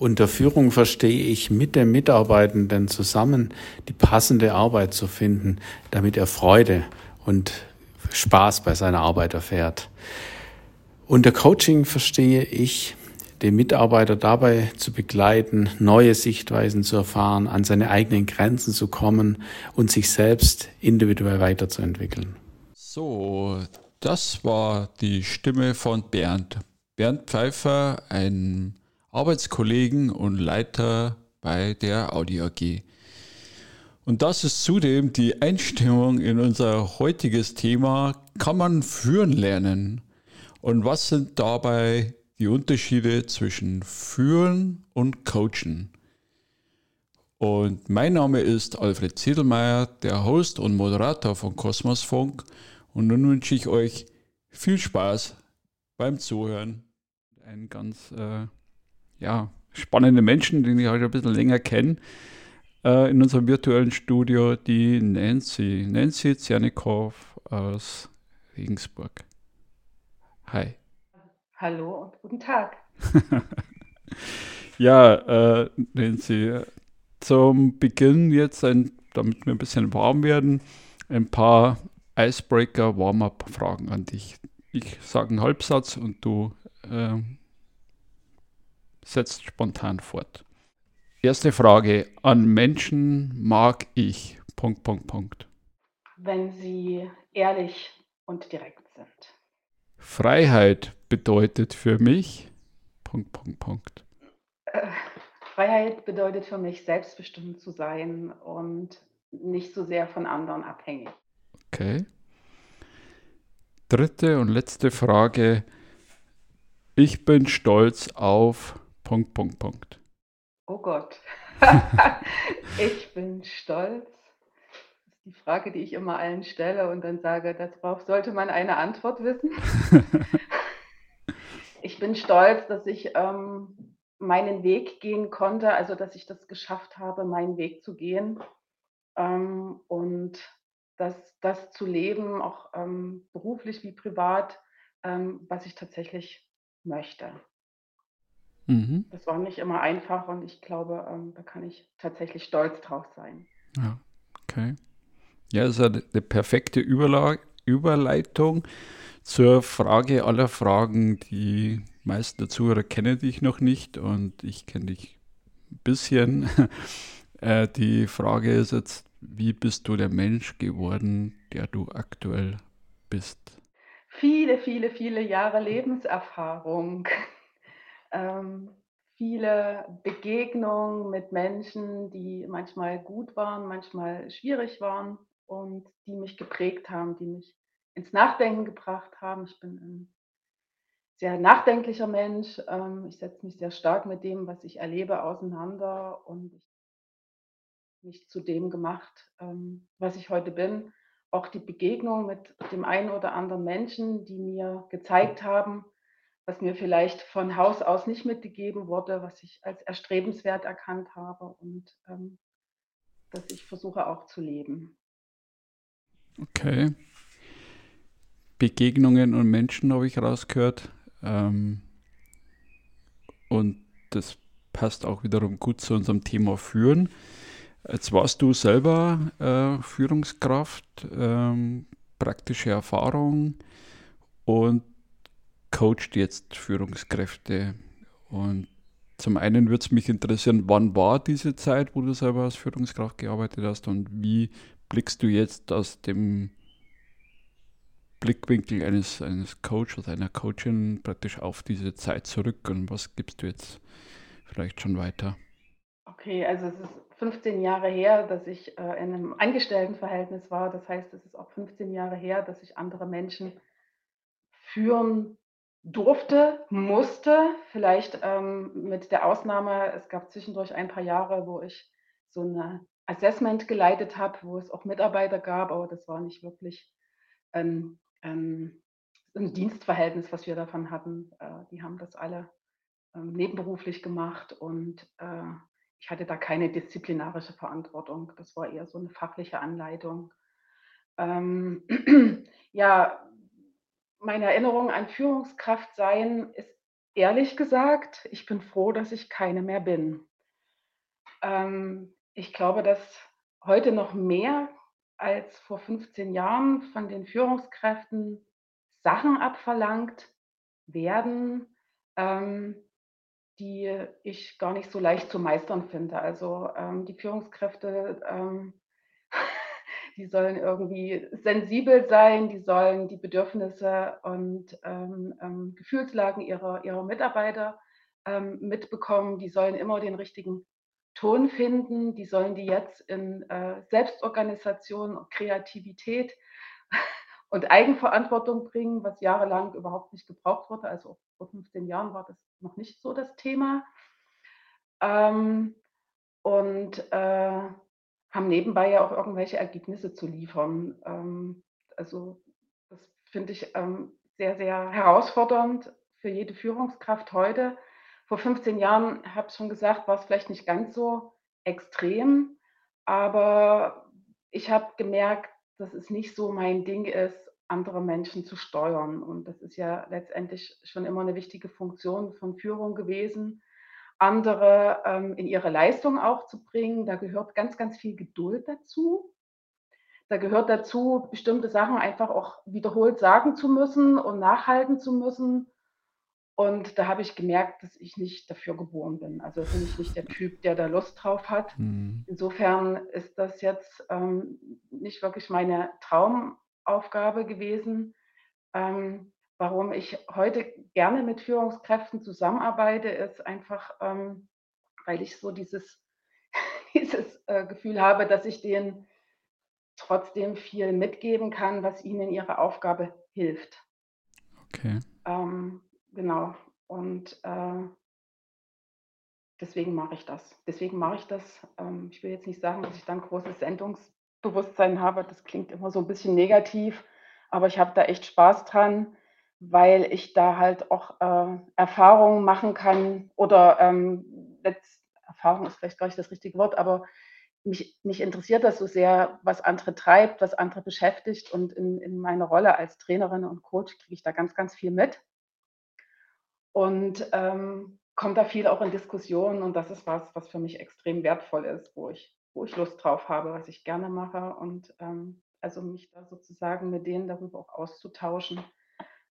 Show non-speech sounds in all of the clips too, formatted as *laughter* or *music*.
Unter Führung verstehe ich mit dem Mitarbeitenden zusammen die passende Arbeit zu finden, damit er Freude und Spaß bei seiner Arbeit erfährt. Unter Coaching verstehe ich, den Mitarbeiter dabei zu begleiten, neue Sichtweisen zu erfahren, an seine eigenen Grenzen zu kommen und sich selbst individuell weiterzuentwickeln. So, das war die Stimme von Bernd. Bernd Pfeiffer, ein Arbeitskollegen und Leiter bei der Audi AG. Und das ist zudem die Einstimmung in unser heutiges Thema, kann man führen lernen? Und was sind dabei die Unterschiede zwischen führen und coachen? Und mein Name ist Alfred Ziedelmeier, der Host und Moderator von Kosmosfunk. Und nun wünsche ich euch viel Spaß beim Zuhören. Ein ganz äh, ja, spannende Menschen, den ich heute ein bisschen länger kenne, äh, in unserem virtuellen Studio, die Nancy. Nancy Zernikow aus Regensburg. Hi. Hallo und guten Tag. *laughs* ja, äh, Nancy, zum Beginn jetzt, ein, damit wir ein bisschen warm werden, ein paar Icebreaker Warm-up-Fragen an dich. Ich sage einen Halbsatz und du äh, setzt spontan fort. Erste Frage. An Menschen mag ich. Punkt, Punkt, Punkt. Wenn sie ehrlich und direkt sind. Freiheit bedeutet für mich. Punkt, Punkt, Punkt. Äh, Freiheit bedeutet für mich, selbstbestimmt zu sein und nicht so sehr von anderen abhängig. Okay. Dritte und letzte Frage. Ich bin stolz auf Punkt, Punkt, Punkt. Oh Gott. *laughs* *laughs* ich bin stolz. Das ist die Frage, die ich immer allen stelle und dann sage, darauf sollte man eine Antwort wissen. *laughs* ich bin stolz, dass ich ähm, meinen Weg gehen konnte, also dass ich das geschafft habe, meinen Weg zu gehen ähm, und das, das zu leben, auch ähm, beruflich wie privat, ähm, was ich tatsächlich möchte. Mhm. Das war nicht immer einfach und ich glaube, ähm, da kann ich tatsächlich stolz drauf sein. Ja, okay. Ja, das ist eine perfekte Überla Überleitung zur Frage aller Fragen. Die meisten der Zuhörer kennen dich noch nicht und ich kenne dich ein bisschen. *laughs* äh, die Frage ist jetzt, wie bist du der Mensch geworden, der du aktuell bist? Viele, viele, viele Jahre Lebenserfahrung *laughs* ähm, viele Begegnungen mit Menschen, die manchmal gut waren, manchmal schwierig waren und die mich geprägt haben, die mich ins Nachdenken gebracht haben. Ich bin ein sehr nachdenklicher Mensch. Ähm, ich setze mich sehr stark mit dem, was ich erlebe, auseinander und ich mich zu dem gemacht, ähm, was ich heute bin. Auch die Begegnung mit dem einen oder anderen Menschen, die mir gezeigt haben, was mir vielleicht von Haus aus nicht mitgegeben wurde, was ich als erstrebenswert erkannt habe und ähm, das ich versuche auch zu leben. Okay. Begegnungen und Menschen habe ich rausgehört. Ähm, und das passt auch wiederum gut zu unserem Thema Führen. Jetzt warst du selber äh, Führungskraft, ähm, praktische Erfahrung und coacht jetzt Führungskräfte. Und zum einen würde es mich interessieren, wann war diese Zeit, wo du selber als Führungskraft gearbeitet hast und wie blickst du jetzt aus dem Blickwinkel eines, eines Coaches, einer Coachin praktisch auf diese Zeit zurück und was gibst du jetzt vielleicht schon weiter? Okay, also es ist 15 Jahre her, dass ich äh, in einem Angestelltenverhältnis war. Das heißt, es ist auch 15 Jahre her, dass ich andere Menschen führen durfte, musste, vielleicht ähm, mit der Ausnahme, es gab zwischendurch ein paar Jahre, wo ich so ein Assessment geleitet habe, wo es auch Mitarbeiter gab, aber das war nicht wirklich ein, ein, ein Dienstverhältnis, was wir davon hatten. Äh, die haben das alle ähm, nebenberuflich gemacht und äh, ich hatte da keine disziplinarische Verantwortung. Das war eher so eine fachliche Anleitung. Ähm, *clears throat* ja, meine Erinnerung an Führungskraft sein ist ehrlich gesagt, ich bin froh, dass ich keine mehr bin. Ähm, ich glaube, dass heute noch mehr als vor 15 Jahren von den Führungskräften Sachen abverlangt werden, ähm, die ich gar nicht so leicht zu meistern finde. Also ähm, die Führungskräfte, ähm, die sollen irgendwie sensibel sein, die sollen die Bedürfnisse und ähm, ähm, Gefühlslagen ihrer, ihrer Mitarbeiter ähm, mitbekommen, die sollen immer den richtigen Ton finden, die sollen die jetzt in äh, Selbstorganisation Kreativität *laughs* und Eigenverantwortung bringen, was jahrelang überhaupt nicht gebraucht wurde. Also vor 15 Jahren war das noch nicht so das Thema. Ähm, und äh, haben nebenbei ja auch irgendwelche Ergebnisse zu liefern. Ähm, also das finde ich ähm, sehr, sehr herausfordernd für jede Führungskraft heute. Vor 15 Jahren, habe ich schon gesagt, war es vielleicht nicht ganz so extrem, aber ich habe gemerkt, dass es nicht so mein Ding ist, andere Menschen zu steuern. Und das ist ja letztendlich schon immer eine wichtige Funktion von Führung gewesen, andere ähm, in ihre Leistung auch zu bringen. Da gehört ganz, ganz viel Geduld dazu. Da gehört dazu, bestimmte Sachen einfach auch wiederholt sagen zu müssen und nachhalten zu müssen. Und da habe ich gemerkt, dass ich nicht dafür geboren bin. Also bin ich nicht der Typ, der da Lust drauf hat. Mhm. Insofern ist das jetzt ähm, nicht wirklich meine Traumaufgabe gewesen. Ähm, warum ich heute gerne mit Führungskräften zusammenarbeite, ist einfach, ähm, weil ich so dieses, *laughs* dieses äh, Gefühl habe, dass ich denen trotzdem viel mitgeben kann, was ihnen in ihrer Aufgabe hilft. Okay. Ähm, Genau. Und äh, deswegen mache ich das. Deswegen mache ich das. Ähm, ich will jetzt nicht sagen, dass ich dann großes Sendungsbewusstsein habe. Das klingt immer so ein bisschen negativ, aber ich habe da echt Spaß dran, weil ich da halt auch äh, Erfahrungen machen kann oder ähm, letzt, Erfahrung ist vielleicht gar nicht das richtige Wort, aber mich, mich interessiert das so sehr, was andere treibt, was andere beschäftigt. Und in, in meiner Rolle als Trainerin und Coach kriege ich da ganz, ganz viel mit. Und ähm, kommt da viel auch in Diskussionen und das ist was, was für mich extrem wertvoll ist, wo ich, wo ich Lust drauf habe, was ich gerne mache. Und ähm, also mich da sozusagen mit denen darüber auch auszutauschen,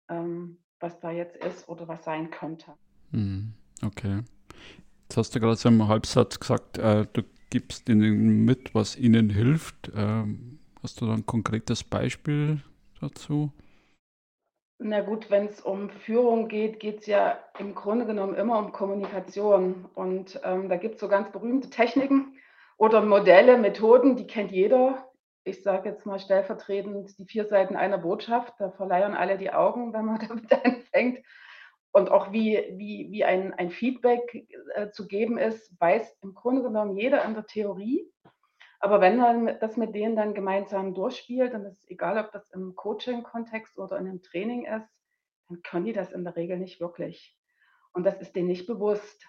ähm, was da jetzt ist oder was sein könnte. Hm, okay. Jetzt hast du gerade so im Halbsatz gesagt, äh, du gibst ihnen mit, was ihnen hilft. Ähm, hast du da ein konkretes Beispiel dazu? Na gut, wenn es um Führung geht, geht es ja im Grunde genommen immer um Kommunikation. Und ähm, da gibt es so ganz berühmte Techniken oder Modelle, Methoden, die kennt jeder. Ich sage jetzt mal stellvertretend die vier Seiten einer Botschaft. Da verleihen alle die Augen, wenn man *laughs* damit anfängt. Und auch wie, wie, wie ein, ein Feedback äh, zu geben ist, weiß im Grunde genommen jeder in der Theorie. Aber wenn man das mit denen dann gemeinsam durchspielt, dann ist es egal, ob das im Coaching-Kontext oder in einem Training ist, dann können die das in der Regel nicht wirklich. Und das ist denen nicht bewusst.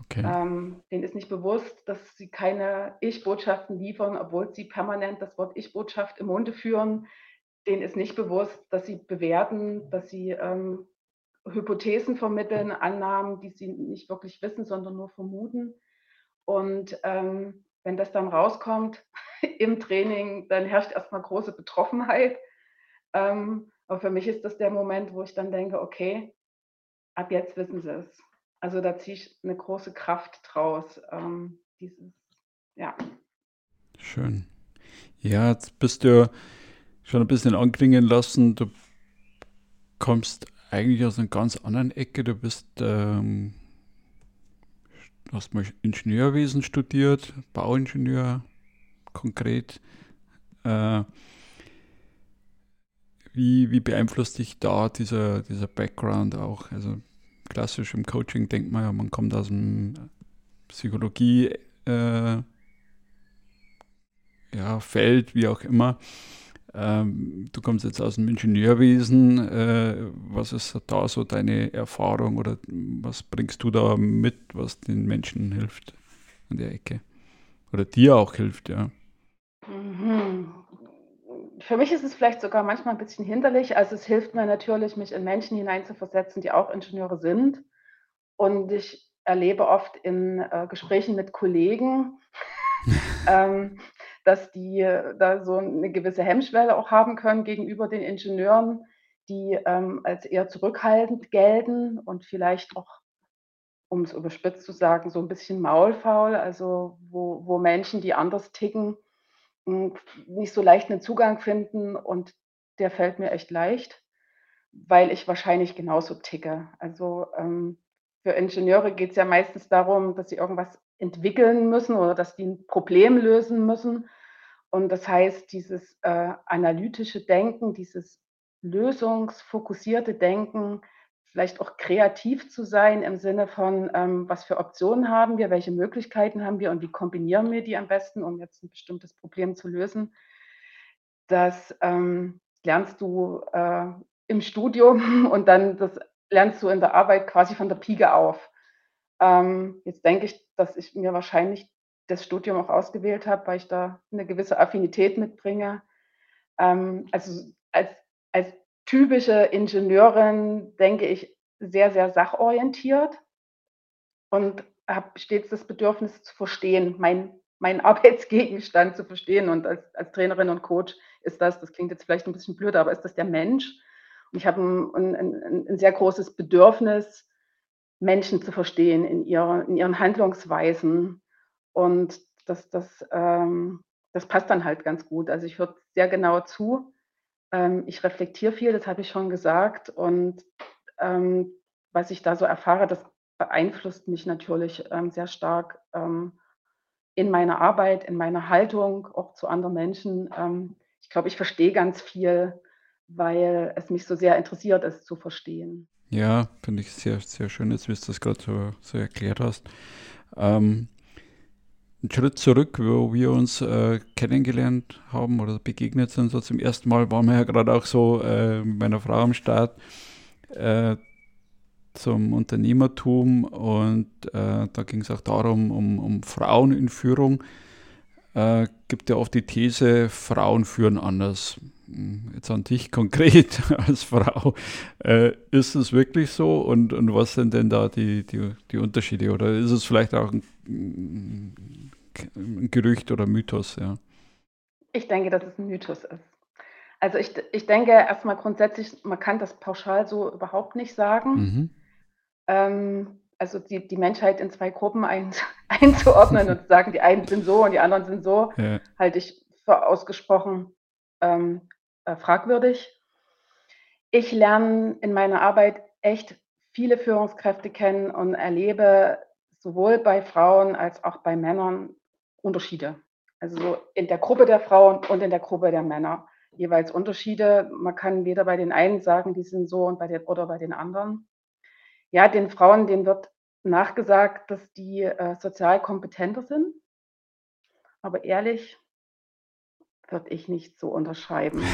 Okay. Ähm, denen ist nicht bewusst, dass sie keine Ich-Botschaften liefern, obwohl sie permanent das Wort Ich-Botschaft im Munde führen. Denen ist nicht bewusst, dass sie bewerten, dass sie ähm, Hypothesen vermitteln, Annahmen, die sie nicht wirklich wissen, sondern nur vermuten. Und ähm, wenn das dann rauskommt *laughs* im Training, dann herrscht erstmal große Betroffenheit. Ähm, aber für mich ist das der Moment, wo ich dann denke, okay, ab jetzt wissen sie es. Also da ziehe ich eine große Kraft draus. Ähm, dieses, ja. Schön. Ja, jetzt bist du schon ein bisschen anklingen lassen. Du kommst eigentlich aus einer ganz anderen Ecke. Du bist ähm, hast mal Ingenieurwesen studiert, Bauingenieur konkret. Äh, wie, wie beeinflusst dich da dieser, dieser Background auch? Also klassisch im Coaching denkt man ja, man kommt aus dem Psychologie äh, ja, Feld, wie auch immer. Ähm, du kommst jetzt aus dem Ingenieurwesen. Äh, was ist da so deine Erfahrung oder was bringst du da mit, was den Menschen hilft an der Ecke? Oder dir auch hilft, ja. Mhm. Für mich ist es vielleicht sogar manchmal ein bisschen hinderlich. Also es hilft mir natürlich, mich in Menschen hineinzuversetzen, die auch Ingenieure sind. Und ich erlebe oft in äh, Gesprächen mit Kollegen, *laughs* ähm, dass die äh, da so eine gewisse Hemmschwelle auch haben können gegenüber den Ingenieuren, die ähm, als eher zurückhaltend gelten und vielleicht auch, um es überspitzt zu sagen, so ein bisschen maulfaul, also wo, wo Menschen, die anders ticken, nicht so leicht einen Zugang finden und der fällt mir echt leicht, weil ich wahrscheinlich genauso ticke. Also ähm, für Ingenieure geht es ja meistens darum, dass sie irgendwas entwickeln müssen oder dass die ein Problem lösen müssen. Und das heißt, dieses äh, analytische Denken, dieses lösungsfokussierte Denken, vielleicht auch kreativ zu sein im Sinne von, ähm, was für Optionen haben wir, welche Möglichkeiten haben wir und wie kombinieren wir die am besten, um jetzt ein bestimmtes Problem zu lösen. Das ähm, lernst du äh, im Studium *laughs* und dann das lernst du in der Arbeit quasi von der Pike auf. Ähm, jetzt denke ich, dass ich mir wahrscheinlich das Studium auch ausgewählt habe, weil ich da eine gewisse Affinität mitbringe. Ähm, also als, als typische Ingenieurin denke ich sehr, sehr sachorientiert und habe stets das Bedürfnis zu verstehen, mein, meinen *laughs* Arbeitsgegenstand zu verstehen. Und als, als Trainerin und Coach ist das, das klingt jetzt vielleicht ein bisschen blöd, aber ist das der Mensch? Und ich habe ein, ein, ein, sehr großes Bedürfnis, Menschen zu verstehen in, ihrer, in ihren Handlungsweisen. Und das, das, ähm, das passt dann halt ganz gut. Also ich höre sehr genau zu. Ähm, ich reflektiere viel, das habe ich schon gesagt. Und ähm, was ich da so erfahre, das beeinflusst mich natürlich ähm, sehr stark ähm, in meiner Arbeit, in meiner Haltung, auch zu anderen Menschen. Ähm, ich glaube, ich verstehe ganz viel weil es mich so sehr interessiert, es zu verstehen. Ja, finde ich sehr, sehr schön, wie du das gerade so, so erklärt hast. Ähm, einen Schritt zurück, wo wir uns äh, kennengelernt haben oder begegnet sind, so zum ersten Mal waren wir ja gerade auch so äh, mit meiner Frau am Start äh, zum Unternehmertum und äh, da ging es auch darum, um, um Frauen in Führung. Äh, gibt ja oft die These, Frauen führen anders jetzt an dich *laughs* konkret als Frau, äh, ist es wirklich so und, und was sind denn da die, die, die Unterschiede oder ist es vielleicht auch ein, ein Gerücht oder Mythos? Ja? Ich denke, dass es ein Mythos ist. Also ich, ich denke erstmal grundsätzlich, man kann das pauschal so überhaupt nicht sagen. Mhm. Ähm, also die, die Menschheit in zwei Gruppen ein, *laughs* einzuordnen und zu sagen, die einen sind so und die anderen sind so, ja. halte ich für ausgesprochen ähm, äh, fragwürdig. Ich lerne in meiner Arbeit echt viele Führungskräfte kennen und erlebe sowohl bei Frauen als auch bei Männern Unterschiede. Also in der Gruppe der Frauen und in der Gruppe der Männer jeweils Unterschiede. Man kann weder bei den einen sagen, die sind so und bei den, oder bei den anderen. Ja, den Frauen, denen wird nachgesagt, dass die äh, sozial kompetenter sind. Aber ehrlich, würde ich nicht so unterschreiben. *laughs*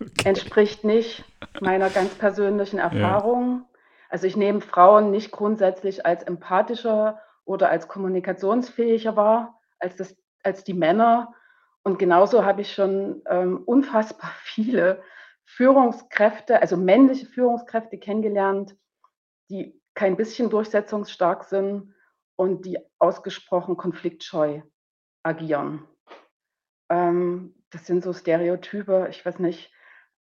Okay. Entspricht nicht meiner ganz persönlichen Erfahrung. Ja. Also ich nehme Frauen nicht grundsätzlich als empathischer oder als kommunikationsfähiger wahr als, das, als die Männer. Und genauso habe ich schon ähm, unfassbar *laughs* viele Führungskräfte, also männliche Führungskräfte kennengelernt, die kein bisschen durchsetzungsstark sind und die ausgesprochen konfliktscheu agieren. Ähm, das sind so Stereotype, ich weiß nicht.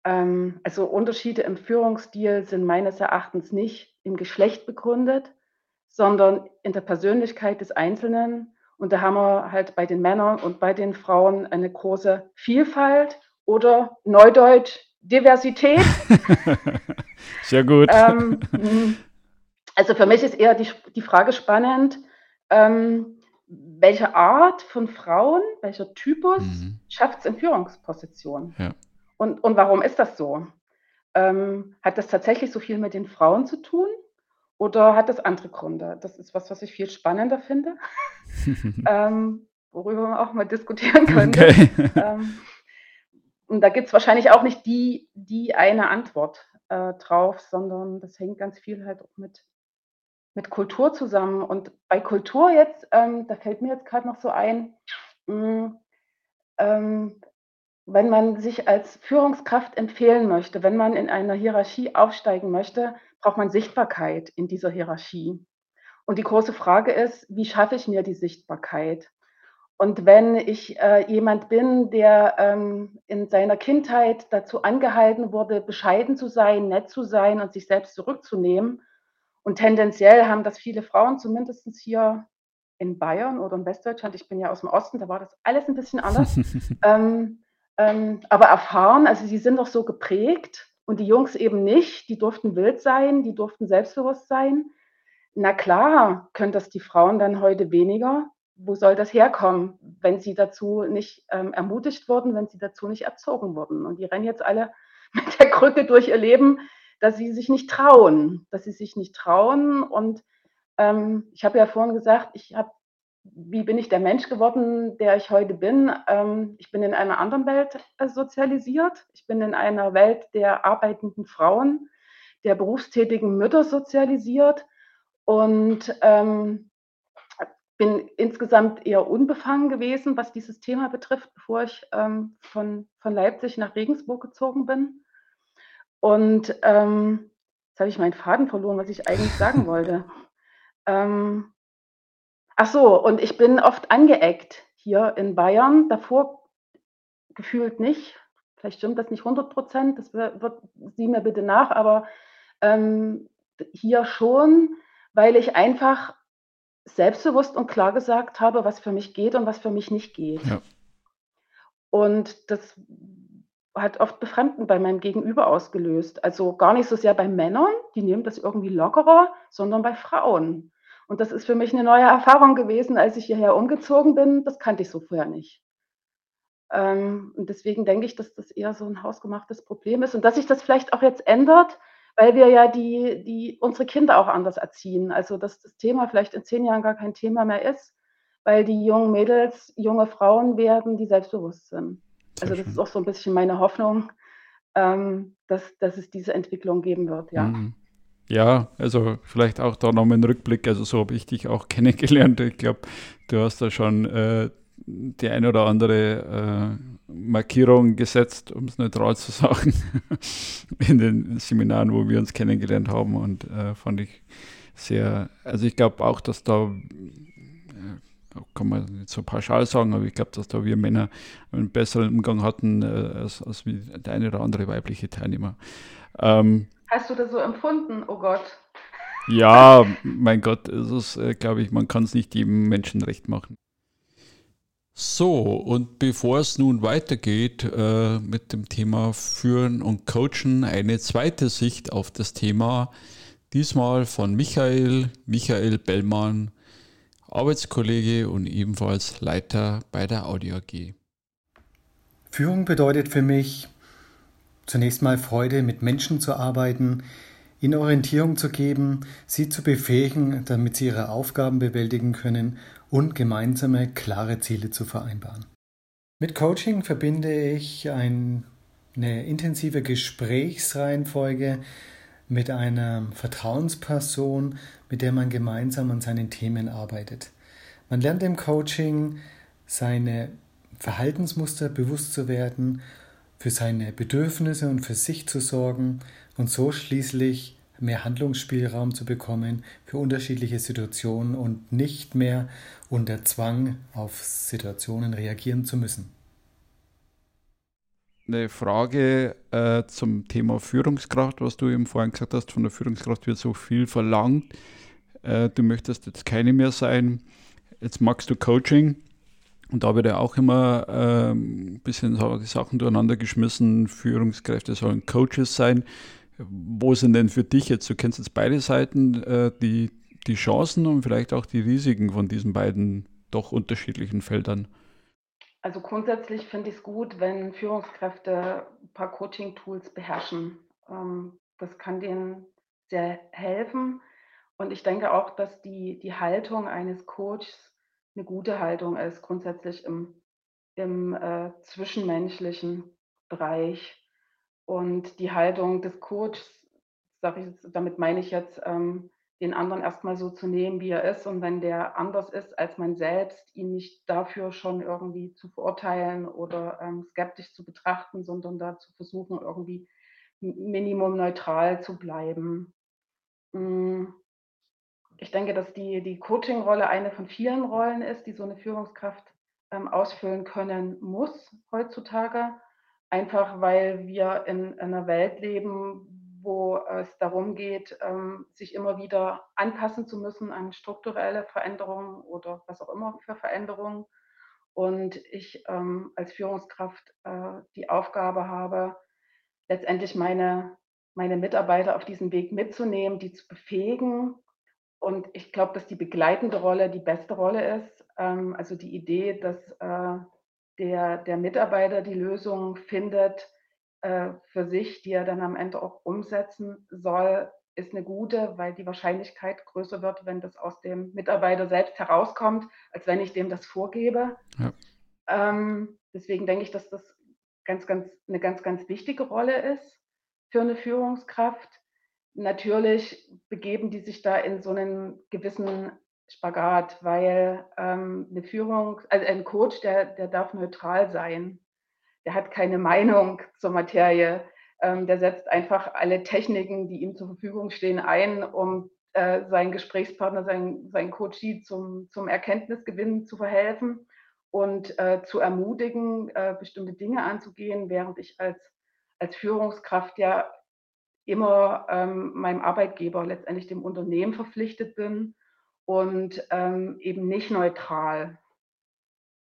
Ähm, also Unterschiede im Führungsstil sind meines Erachtens nicht im Geschlecht begründet, sondern in der Persönlichkeit des Einzelnen. Und da haben wir halt bei den Männern und bei den Frauen eine große Vielfalt oder Neudeutsch Diversität. *laughs* Sehr gut. Ähm, also für mich ist eher die, die Frage spannend, ähm, welche Art von Frauen, welcher Typus mhm. schafft es in Führungspositionen? Ja. Und, und warum ist das so? Ähm, hat das tatsächlich so viel mit den Frauen zu tun oder hat das andere Gründe? Das ist was, was ich viel spannender finde, *laughs* ähm, worüber man auch mal diskutieren könnte. Okay. *laughs* ähm, und da gibt es wahrscheinlich auch nicht die, die eine Antwort äh, drauf, sondern das hängt ganz viel halt auch mit mit Kultur zusammen. Und bei Kultur jetzt, ähm, da fällt mir jetzt gerade noch so ein, mh, hm, ähm, wenn man sich als Führungskraft empfehlen möchte, wenn man in einer Hierarchie aufsteigen möchte, braucht man Sichtbarkeit in dieser Hierarchie. Und die große Frage ist, wie schaffe ich mir die Sichtbarkeit? Und wenn ich äh, jemand bin, der ähm, in seiner Kindheit dazu angehalten wurde, bescheiden zu sein, nett zu sein und sich selbst zurückzunehmen, und tendenziell haben das viele Frauen, zumindest hier in Bayern oder in Westdeutschland, ich bin ja aus dem Osten, da war das alles ein bisschen anders, *laughs* ähm, ähm, aber erfahren, also sie sind doch so geprägt und die Jungs eben nicht, die durften wild sein, die durften selbstbewusst sein. Na klar, können das die Frauen dann heute weniger, wo soll das herkommen, wenn sie dazu nicht ähm, ermutigt wurden, wenn sie dazu nicht erzogen wurden? Und die rennen jetzt alle *laughs* mit der Krücke durch ihr Leben, dass sie sich nicht trauen, dass sie sich nicht trauen. Und ähm, ich habe ja vorhin gesagt, ich habe, wie bin ich der Mensch geworden, der ich heute bin? Ähm, ich bin in einer anderen Welt äh, sozialisiert. Ich bin in einer Welt der arbeitenden Frauen, der berufstätigen Mütter sozialisiert. Und ähm, bin insgesamt eher unbefangen gewesen, was dieses Thema betrifft, bevor ich ähm, von, von Leipzig nach Regensburg gezogen bin. Und ähm, jetzt habe ich meinen Faden verloren, was ich eigentlich sagen *laughs* wollte. Ähm, ach so, und ich bin oft angeeckt hier in Bayern, davor gefühlt nicht. Vielleicht stimmt das nicht 100 Prozent, das wird, sieh mir bitte nach, aber ähm, hier schon, weil ich einfach selbstbewusst und klar gesagt habe, was für mich geht und was für mich nicht geht. Ja. Und das hat oft Befremden bei meinem Gegenüber ausgelöst. Also gar nicht so sehr bei Männern, die nehmen das irgendwie lockerer, sondern bei Frauen. Und das ist für mich eine neue Erfahrung gewesen, als ich hierher umgezogen bin. Das kannte ich so vorher nicht. Ähm, und deswegen denke ich, dass das eher so ein hausgemachtes Problem ist und dass sich das vielleicht auch jetzt ändert, weil wir ja die, die, unsere Kinder auch anders erziehen. Also dass das Thema vielleicht in zehn Jahren gar kein Thema mehr ist, weil die jungen Mädels junge Frauen werden, die selbstbewusst sind. Also das ist auch so ein bisschen meine Hoffnung, ähm, dass, dass es diese Entwicklung geben wird, ja. Mhm. Ja, also vielleicht auch da nochmal ein Rückblick. Also so habe ich dich auch *laughs* kennengelernt. Ich glaube, du hast da schon äh, die eine oder andere äh, Markierung gesetzt, um es neutral zu sagen, *laughs* in den Seminaren, wo wir uns kennengelernt haben. Und äh, fand ich sehr, also ich glaube auch, dass da, kann man nicht so pauschal sagen, aber ich glaube, dass da wir Männer einen besseren Umgang hatten, äh, als, als wie der eine oder andere weibliche Teilnehmer. Ähm, Hast du das so empfunden, oh Gott? Ja, mein Gott, es ist, äh, glaube ich, man kann es nicht jedem Menschen recht machen. So, und bevor es nun weitergeht äh, mit dem Thema Führen und Coachen, eine zweite Sicht auf das Thema, diesmal von Michael, Michael Bellmann, Arbeitskollege und ebenfalls Leiter bei der Audio AG. Führung bedeutet für mich zunächst mal Freude, mit Menschen zu arbeiten, ihnen Orientierung zu geben, sie zu befähigen, damit sie ihre Aufgaben bewältigen können und gemeinsame, klare Ziele zu vereinbaren. Mit Coaching verbinde ich ein, eine intensive Gesprächsreihenfolge mit einer Vertrauensperson, mit der man gemeinsam an seinen Themen arbeitet. Man lernt im Coaching seine Verhaltensmuster bewusst zu werden, für seine Bedürfnisse und für sich zu sorgen und so schließlich mehr Handlungsspielraum zu bekommen für unterschiedliche Situationen und nicht mehr unter Zwang auf Situationen reagieren zu müssen. Eine Frage äh, zum Thema Führungskraft, was du eben vorhin gesagt hast, von der Führungskraft wird so viel verlangt. Äh, du möchtest jetzt keine mehr sein. Jetzt magst du Coaching. Und da wird ja auch immer äh, ein bisschen Sachen durcheinander geschmissen. Führungskräfte sollen Coaches sein. Wo sind denn für dich jetzt, du kennst jetzt beide Seiten, äh, die, die Chancen und vielleicht auch die Risiken von diesen beiden doch unterschiedlichen Feldern? Also grundsätzlich finde ich es gut, wenn Führungskräfte ein paar Coaching-Tools beherrschen. Ähm, das kann denen sehr helfen. Und ich denke auch, dass die, die Haltung eines Coaches eine gute Haltung ist, grundsätzlich im, im äh, zwischenmenschlichen Bereich. Und die Haltung des Coaches, sage ich damit meine ich jetzt, ähm, den anderen erstmal so zu nehmen, wie er ist. Und wenn der anders ist als man selbst, ihn nicht dafür schon irgendwie zu verurteilen oder ähm, skeptisch zu betrachten, sondern da zu versuchen, irgendwie minimum neutral zu bleiben. Mm. ich denke, dass die, die Coaching-Rolle eine von vielen Rollen ist, die so eine Führungskraft ähm, ausfüllen können muss heutzutage. Einfach weil wir in, in einer Welt leben, wo es darum geht, ähm, sich immer wieder anpassen zu müssen an strukturelle Veränderungen oder was auch immer für Veränderungen. Und ich ähm, als Führungskraft äh, die Aufgabe habe, letztendlich meine, meine Mitarbeiter auf diesem Weg mitzunehmen, die zu befähigen. Und ich glaube, dass die begleitende Rolle die beste Rolle ist. Ähm, also die Idee, dass äh, der, der Mitarbeiter die Lösung findet äh, für sich, die er dann am Ende auch umsetzen soll, ist eine gute, weil die Wahrscheinlichkeit größer wird, wenn das aus dem Mitarbeiter selbst herauskommt, als wenn ich dem das vorgebe. Ja. Ähm, deswegen denke ich, dass das ganz, ganz, eine ganz, ganz wichtige Rolle ist für eine Führungskraft. Natürlich begeben die sich da in so einen gewissen Spagat, weil ähm, eine Führung, also ein Coach, der, der darf neutral sein. Der hat keine Meinung zur Materie. Ähm, der setzt einfach alle Techniken, die ihm zur Verfügung stehen, ein, um äh, seinen Gesprächspartner, seinen, seinen Coachie zum, zum Erkenntnisgewinn zu verhelfen und äh, zu ermutigen, äh, bestimmte Dinge anzugehen, während ich als, als Führungskraft ja immer ähm, meinem Arbeitgeber, letztendlich dem Unternehmen verpflichtet bin und ähm, eben nicht neutral.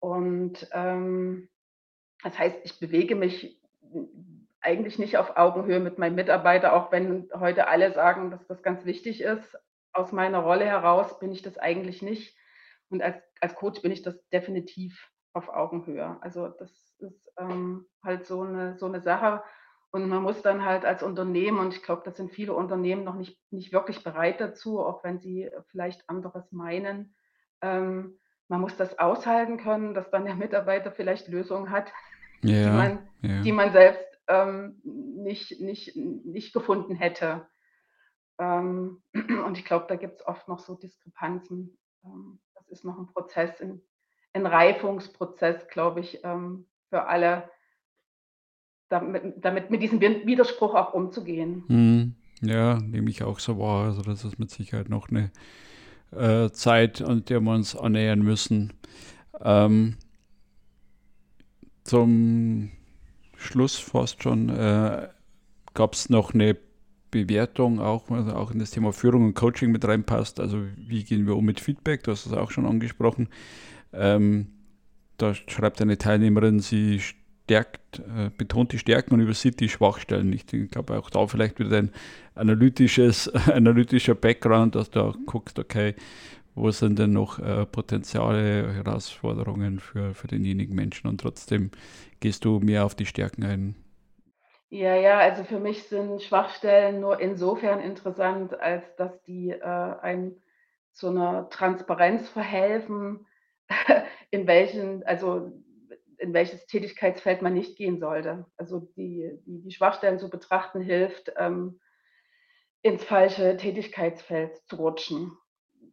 Und ähm, das heißt, ich bewege mich eigentlich nicht auf Augenhöhe mit meinem Mitarbeiter, auch wenn heute alle sagen, dass das ganz wichtig ist. Aus meiner Rolle heraus bin ich das eigentlich nicht. Und als, als Coach bin ich das definitiv auf Augenhöhe. Also das ist ähm, halt so eine, so eine Sache. Und man muss dann halt als Unternehmen, und ich glaube, das sind viele Unternehmen noch nicht, nicht wirklich bereit dazu, auch wenn sie vielleicht anderes meinen. Ähm, man muss das aushalten können, dass dann der Mitarbeiter vielleicht Lösungen hat, ja, die, man, ja. die man selbst ähm, nicht, nicht, nicht gefunden hätte. Ähm, *clears throat* und ich glaube, da gibt es oft noch so Diskrepanzen. Ähm, das ist noch ein Prozess, ein, ein Reifungsprozess, glaube ich, ähm, für alle damit, damit mit diesem Widerspruch auch umzugehen. Hm, ja, nehme ich auch so wahr. Also das ist mit Sicherheit noch eine äh, Zeit, an der wir uns annähern müssen. Ähm, zum Schluss fast schon äh, gab es noch eine Bewertung, auch, also auch in das Thema Führung und Coaching mit reinpasst. Also wie gehen wir um mit Feedback? Du hast es auch schon angesprochen. Ähm, da schreibt eine Teilnehmerin, sie stärkt, äh, betont die Stärken und übersieht die Schwachstellen. Ich glaube auch da vielleicht wieder ein analytisches, *laughs* analytischer Background, dass du auch guckst, okay, wo sind denn noch äh, Potenziale, Herausforderungen für, für denjenigen Menschen und trotzdem gehst du mehr auf die Stärken ein. Ja, ja, also für mich sind Schwachstellen nur insofern interessant, als dass die äh, einem zu einer Transparenz verhelfen, *laughs* in welchen, also in welches Tätigkeitsfeld man nicht gehen sollte. Also die, die, die Schwachstellen zu betrachten hilft, ähm, ins falsche Tätigkeitsfeld zu rutschen.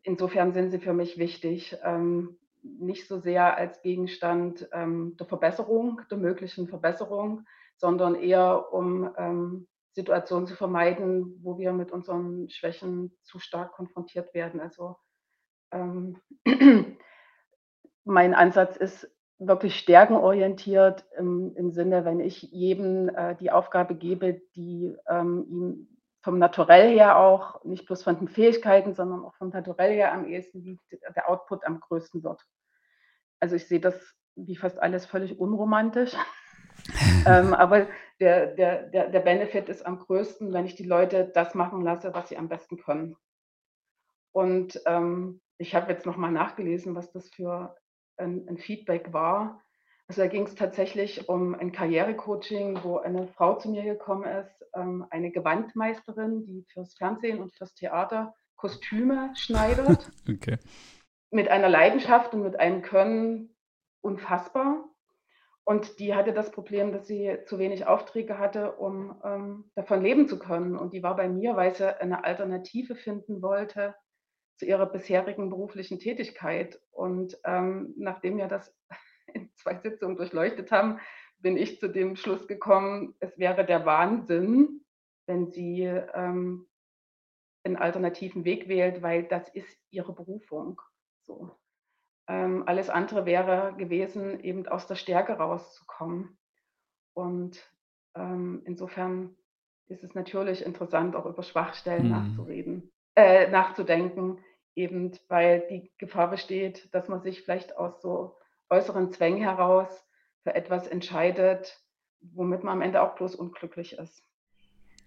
Insofern sind sie für mich wichtig. Ähm, nicht so sehr als Gegenstand ähm, der Verbesserung, der möglichen Verbesserung, sondern eher um ähm, Situationen zu vermeiden, wo wir mit unseren Schwächen zu stark konfrontiert werden. Also ähm, *clears throat* mein Ansatz ist wirklich stärkenorientiert im, im Sinne, wenn ich jedem äh, die Aufgabe gebe, die ähm, ihm vom Naturell her auch, nicht bloß von den Fähigkeiten, sondern auch vom Naturell her am ehesten liegt, der Output am größten wird. Also ich sehe das wie fast alles völlig unromantisch. *laughs* ähm, aber der, der, der, der Benefit ist am größten, wenn ich die Leute das machen lasse, was sie am besten können. Und ähm, ich habe jetzt nochmal nachgelesen, was das für ein, ein Feedback war. Also da ging es tatsächlich um ein Karrierecoaching, wo eine Frau zu mir gekommen ist, ähm, eine Gewandmeisterin, die fürs Fernsehen und fürs Theater Kostüme schneidet. *laughs* okay. Mit einer Leidenschaft und mit einem Können unfassbar. Und die hatte das Problem, dass sie zu wenig Aufträge hatte, um ähm, davon leben zu können. Und die war bei mir, weil sie eine Alternative finden wollte zu ihrer bisherigen beruflichen Tätigkeit. Und ähm, nachdem wir das *laughs* in zwei Sitzungen durchleuchtet haben, bin ich zu dem Schluss gekommen, es wäre der Wahnsinn, wenn sie ähm, einen alternativen Weg wählt, weil das ist ihre Berufung. So. Ähm, alles andere wäre gewesen, eben aus der Stärke rauszukommen. Und ähm, insofern ist es natürlich interessant, auch über Schwachstellen mhm. nachzureden, äh, nachzudenken, eben weil die Gefahr besteht, dass man sich vielleicht aus so äußeren Zwängen heraus für etwas entscheidet, womit man am Ende auch bloß unglücklich ist.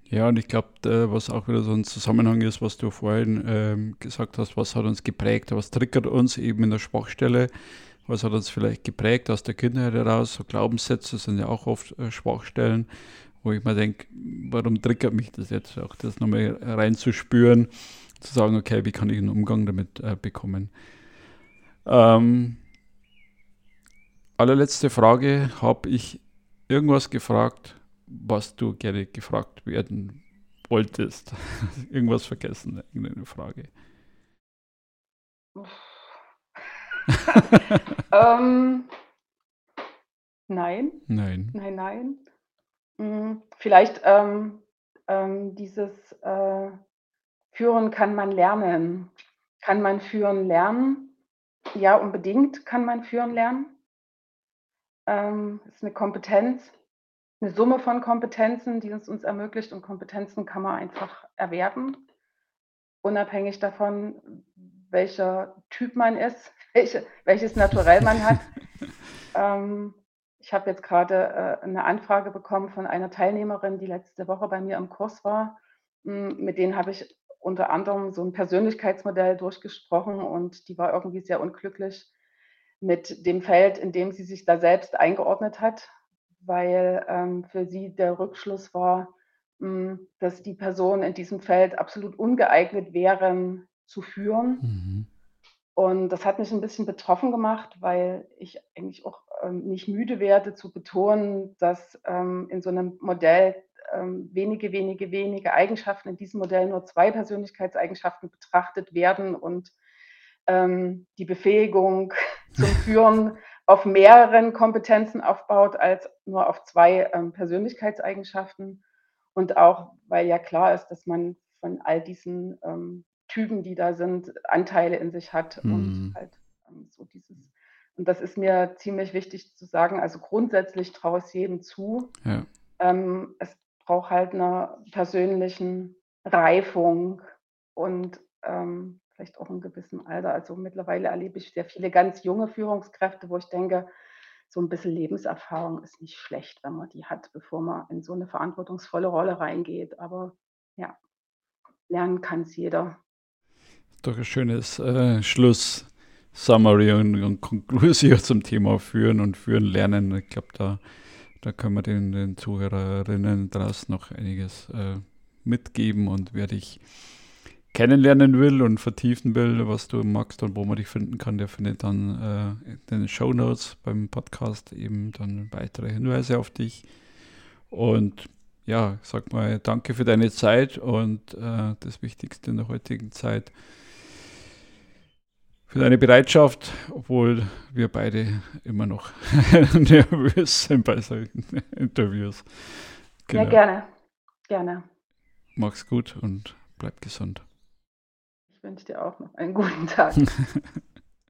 Ja, und ich glaube, was auch wieder so ein Zusammenhang ist, was du vorhin ähm, gesagt hast, was hat uns geprägt, was triggert uns eben in der Schwachstelle, was hat uns vielleicht geprägt aus der Kindheit heraus, so Glaubenssätze sind ja auch oft äh, Schwachstellen, wo ich mir denke, warum triggert mich das jetzt, auch das nochmal reinzuspüren, zu sagen, okay, wie kann ich einen Umgang damit äh, bekommen. Ähm, allerletzte Frage, habe ich irgendwas gefragt, was du gerne gefragt werden wolltest? *laughs* Irgendwas vergessen, irgendeine Frage. *laughs* ähm, nein. Nein. Nein, nein. Hm, vielleicht ähm, ähm, dieses äh, Führen kann man lernen. Kann man führen lernen? Ja, unbedingt kann man führen lernen. Ähm, ist eine Kompetenz, eine Summe von Kompetenzen, die es uns ermöglicht und Kompetenzen kann man einfach erwerben, unabhängig davon, welcher Typ man ist, *laughs* welche, welches Naturell man hat. *laughs* ähm, ich habe jetzt gerade äh, eine Anfrage bekommen von einer Teilnehmerin, die letzte Woche bei mir im Kurs war. Hm, mit denen habe ich unter anderem so ein Persönlichkeitsmodell durchgesprochen und die war irgendwie sehr unglücklich mit dem Feld, in dem sie sich da selbst eingeordnet hat weil ähm, für sie der Rückschluss war, mh, hm, dass die Personen in diesem Feld absolut ungeeignet wären zu führen. Mhm. Und das hat mich ein bisschen betroffen gemacht, weil ich eigentlich auch ähm, nicht müde werde zu betonen, dass ähm, in so einem Modell ähm, wenige, wenige, wenige Eigenschaften, in diesem Modell nur zwei Persönlichkeitseigenschaften betrachtet werden und ähm, die Befähigung *laughs* zum Führen auf mehreren Kompetenzen aufbaut als nur auf zwei ähm, Persönlichkeitseigenschaften. Und auch, weil ja klar ist, dass man von all diesen ähm, Typen, die da sind, Anteile in sich hat mhm. und halt ähm, so dieses. Und das ist mir ziemlich wichtig zu sagen. Also grundsätzlich traue es jedem zu. Ja. Ähm, es braucht halt eine persönlichen Reifung und ähm, vielleicht auch im gewissen Alter. Also mittlerweile erlebe ich sehr viele ganz junge Führungskräfte, wo ich denke, so ein bisschen Lebenserfahrung ist nicht schlecht, wenn man die hat, bevor man in so eine verantwortungsvolle Rolle reingeht. Aber ja, lernen kann es jeder. Doch ein schönes äh, Schluss. Summary und, und Konklusion *laughs* zum Thema Führen und Führen lernen. Ich glaube, da, da können wir den, den Zuhörerinnen draußen noch einiges äh, mitgeben und werde ich kennenlernen will und vertiefen will, was du magst und wo man dich finden kann, der findet dann äh, in den Show Notes beim Podcast eben dann weitere Hinweise auf dich. Und ja, sag mal, danke für deine Zeit und äh, das Wichtigste in der heutigen Zeit für deine Bereitschaft, obwohl wir beide immer noch *laughs* nervös sind bei solchen *laughs* Interviews. Genau. Ja, gerne. Gerne. Mach's gut und bleib gesund. Ich wünsche dir auch noch einen guten Tag. *laughs*